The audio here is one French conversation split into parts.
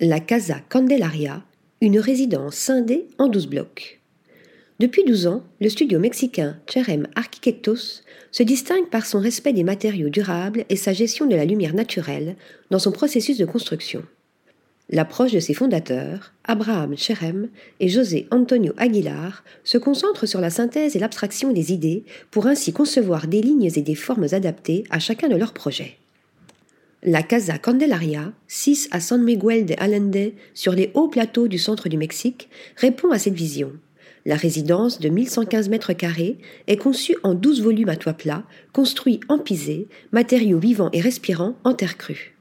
La Casa Candelaria, une résidence scindée en 12 blocs. Depuis 12 ans, le studio mexicain Cherem Arquitectos se distingue par son respect des matériaux durables et sa gestion de la lumière naturelle dans son processus de construction. L'approche de ses fondateurs, Abraham Cherem et José Antonio Aguilar, se concentre sur la synthèse et l'abstraction des idées pour ainsi concevoir des lignes et des formes adaptées à chacun de leurs projets. La Casa Candelaria, 6 à San Miguel de Allende, sur les hauts plateaux du centre du Mexique, répond à cette vision. La résidence de 1115 mètres carrés est conçue en 12 volumes à toit plat, construits en pisé, matériaux vivants et respirants en terre crue.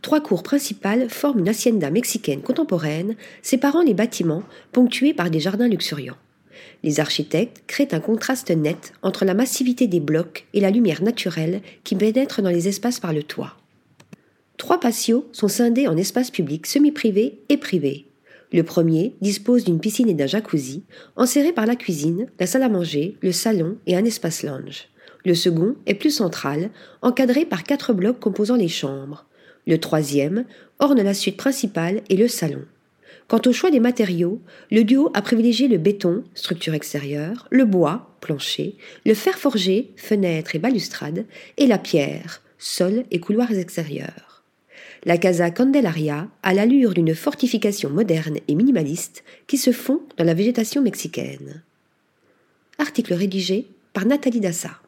Trois cours principales forment une hacienda mexicaine contemporaine, séparant les bâtiments, ponctués par des jardins luxuriants. Les architectes créent un contraste net entre la massivité des blocs et la lumière naturelle qui pénètre dans les espaces par le toit. Trois patios sont scindés en espaces publics semi-privés et privés. Le premier dispose d'une piscine et d'un jacuzzi, enserré par la cuisine, la salle à manger, le salon et un espace lounge. Le second est plus central, encadré par quatre blocs composant les chambres. Le troisième orne la suite principale et le salon. Quant au choix des matériaux, le duo a privilégié le béton, structure extérieure, le bois, plancher, le fer forgé, fenêtres et balustrades, et la pierre, sol et couloirs extérieurs la Casa Candelaria a l'allure d'une fortification moderne et minimaliste qui se fond dans la végétation mexicaine. Article rédigé par Nathalie Dassa.